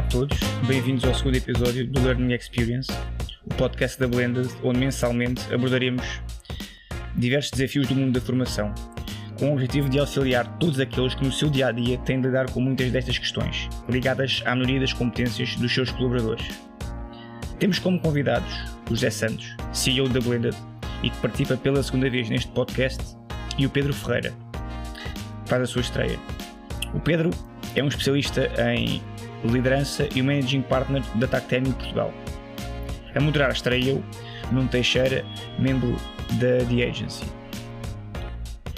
Olá a todos, bem-vindos ao segundo episódio do Learning Experience, o podcast da Blended, onde mensalmente abordaremos diversos desafios do mundo da formação, com o objetivo de auxiliar todos aqueles que no seu dia a dia têm de lidar com muitas destas questões, ligadas à melhoria das competências dos seus colaboradores. Temos como convidados o José Santos, CEO da Blended e que participa pela segunda vez neste podcast, e o Pedro Ferreira, faz a sua estreia. O Pedro é um especialista em liderança e o Managing Partner da Tactem em Portugal. A moderar estarei eu, Nuno Teixeira, membro da The Agency.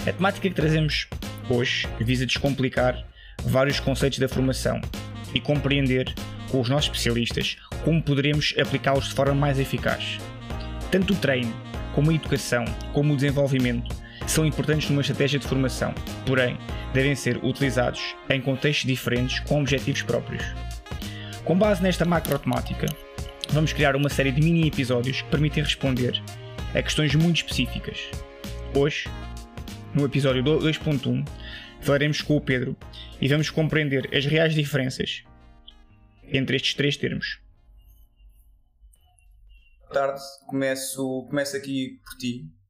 A temática que trazemos hoje visa descomplicar vários conceitos da formação e compreender com os nossos especialistas como poderemos aplicá-los de forma mais eficaz. Tanto o treino, como a educação, como o desenvolvimento são importantes numa estratégia de formação, porém devem ser utilizados em contextos diferentes com objetivos próprios. Com base nesta macro temática, vamos criar uma série de mini episódios que permitem responder a questões muito específicas. Hoje, no episódio 2.1, falaremos com o Pedro e vamos compreender as reais diferenças entre estes três termos. Boa tarde, começo, começo aqui por ti.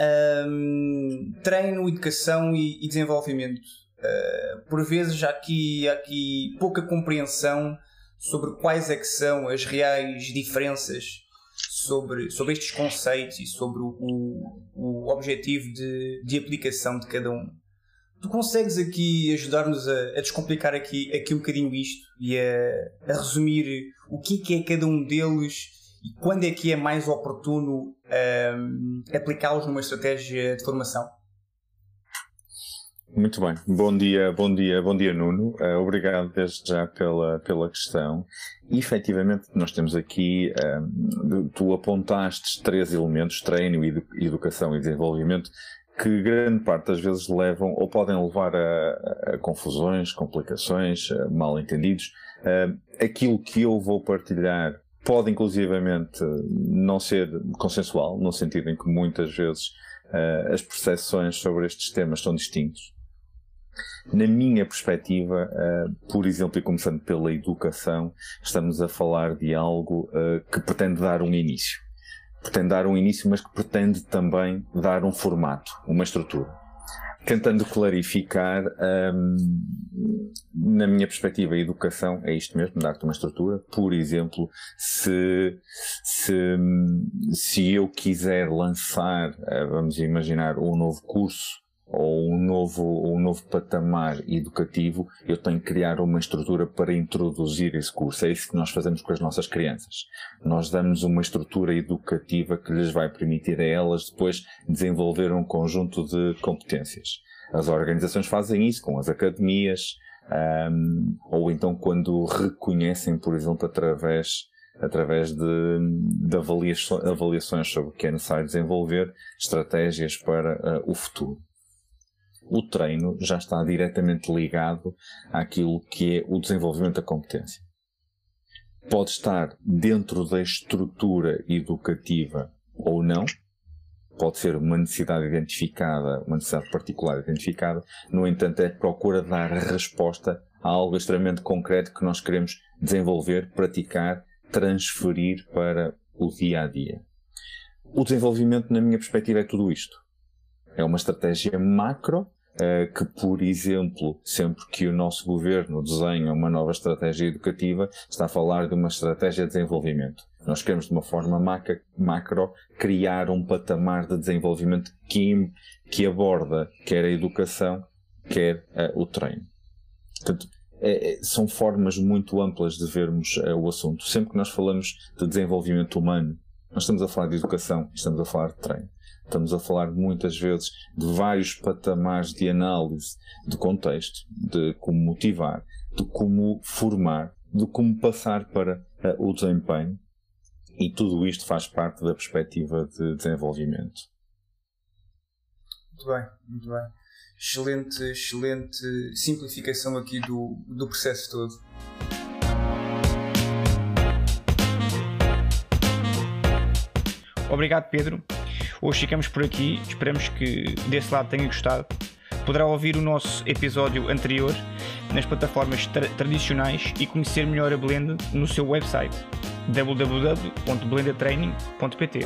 Um, treino, educação e, e desenvolvimento. Uh, por vezes há aqui, há aqui pouca compreensão sobre quais é que são as reais diferenças sobre, sobre estes conceitos e sobre o, o objetivo de, de aplicação de cada um. Tu consegues aqui ajudar-nos a, a, descomplicar aqui, aqui um bocadinho isto e a, a resumir o que é, que é cada um deles e quando é que é mais oportuno um, aplicá-los numa estratégia de formação? Muito bem, bom dia, bom dia, bom dia Nuno, uh, obrigado desde já pela, pela questão. E efetivamente nós temos aqui, um, tu apontaste três elementos, treino, edu educação e desenvolvimento, que grande parte das vezes levam ou podem levar a, a confusões, complicações, mal entendidos. Uh, aquilo que eu vou partilhar pode inclusivamente não ser consensual, no sentido em que muitas vezes uh, as percepções sobre estes temas são distintos. Na minha perspectiva, uh, por exemplo, e começando pela educação, estamos a falar de algo uh, que pretende dar um início. Pretende dar um início, mas que pretende também dar um formato, uma estrutura tentando clarificar, um, na minha perspectiva, a educação é isto mesmo, dar-te uma estrutura. Por exemplo, se, se, se eu quiser lançar, eh, vamos imaginar, um novo curso ou um novo, um novo patamar educativo, eu tenho que criar uma estrutura para introduzir esse curso. É isso que nós fazemos com as nossas crianças. Nós damos uma estrutura educativa que lhes vai permitir a elas depois desenvolver um conjunto de competências. As organizações fazem isso com as academias, um, ou então quando reconhecem, por exemplo, através através de, de avaliações sobre o que é necessário desenvolver estratégias para uh, o futuro o treino já está diretamente ligado àquilo que é o desenvolvimento da competência. Pode estar dentro da estrutura educativa ou não, pode ser uma necessidade identificada, uma necessidade particular identificada, no entanto, é procura dar resposta a algo extremamente concreto que nós queremos desenvolver, praticar, transferir para o dia a dia. O desenvolvimento, na minha perspectiva, é tudo isto. É uma estratégia macro que, por exemplo, sempre que o nosso governo desenha uma nova estratégia educativa, está a falar de uma estratégia de desenvolvimento. Nós queremos, de uma forma macro, criar um patamar de desenvolvimento que, que aborda quer a educação, quer uh, o treino. Portanto, é, é, são formas muito amplas de vermos uh, o assunto. Sempre que nós falamos de desenvolvimento humano, nós estamos a falar de educação, estamos a falar de treino. Estamos a falar muitas vezes de vários patamares de análise de contexto, de como motivar, de como formar, de como passar para uh, o desempenho. E tudo isto faz parte da perspectiva de desenvolvimento. Muito bem, muito bem. Excelente, excelente simplificação aqui do, do processo todo. Obrigado, Pedro. Hoje ficamos por aqui. Esperamos que desse lado tenha gostado. Poderá ouvir o nosso episódio anterior nas plataformas tra tradicionais e conhecer melhor a Blend no seu website www.blendatraining.pt.